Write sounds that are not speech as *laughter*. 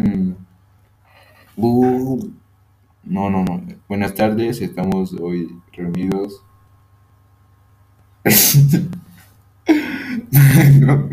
Mm. Uh, no, no, no. Buenas tardes, estamos hoy reunidos. *laughs* No,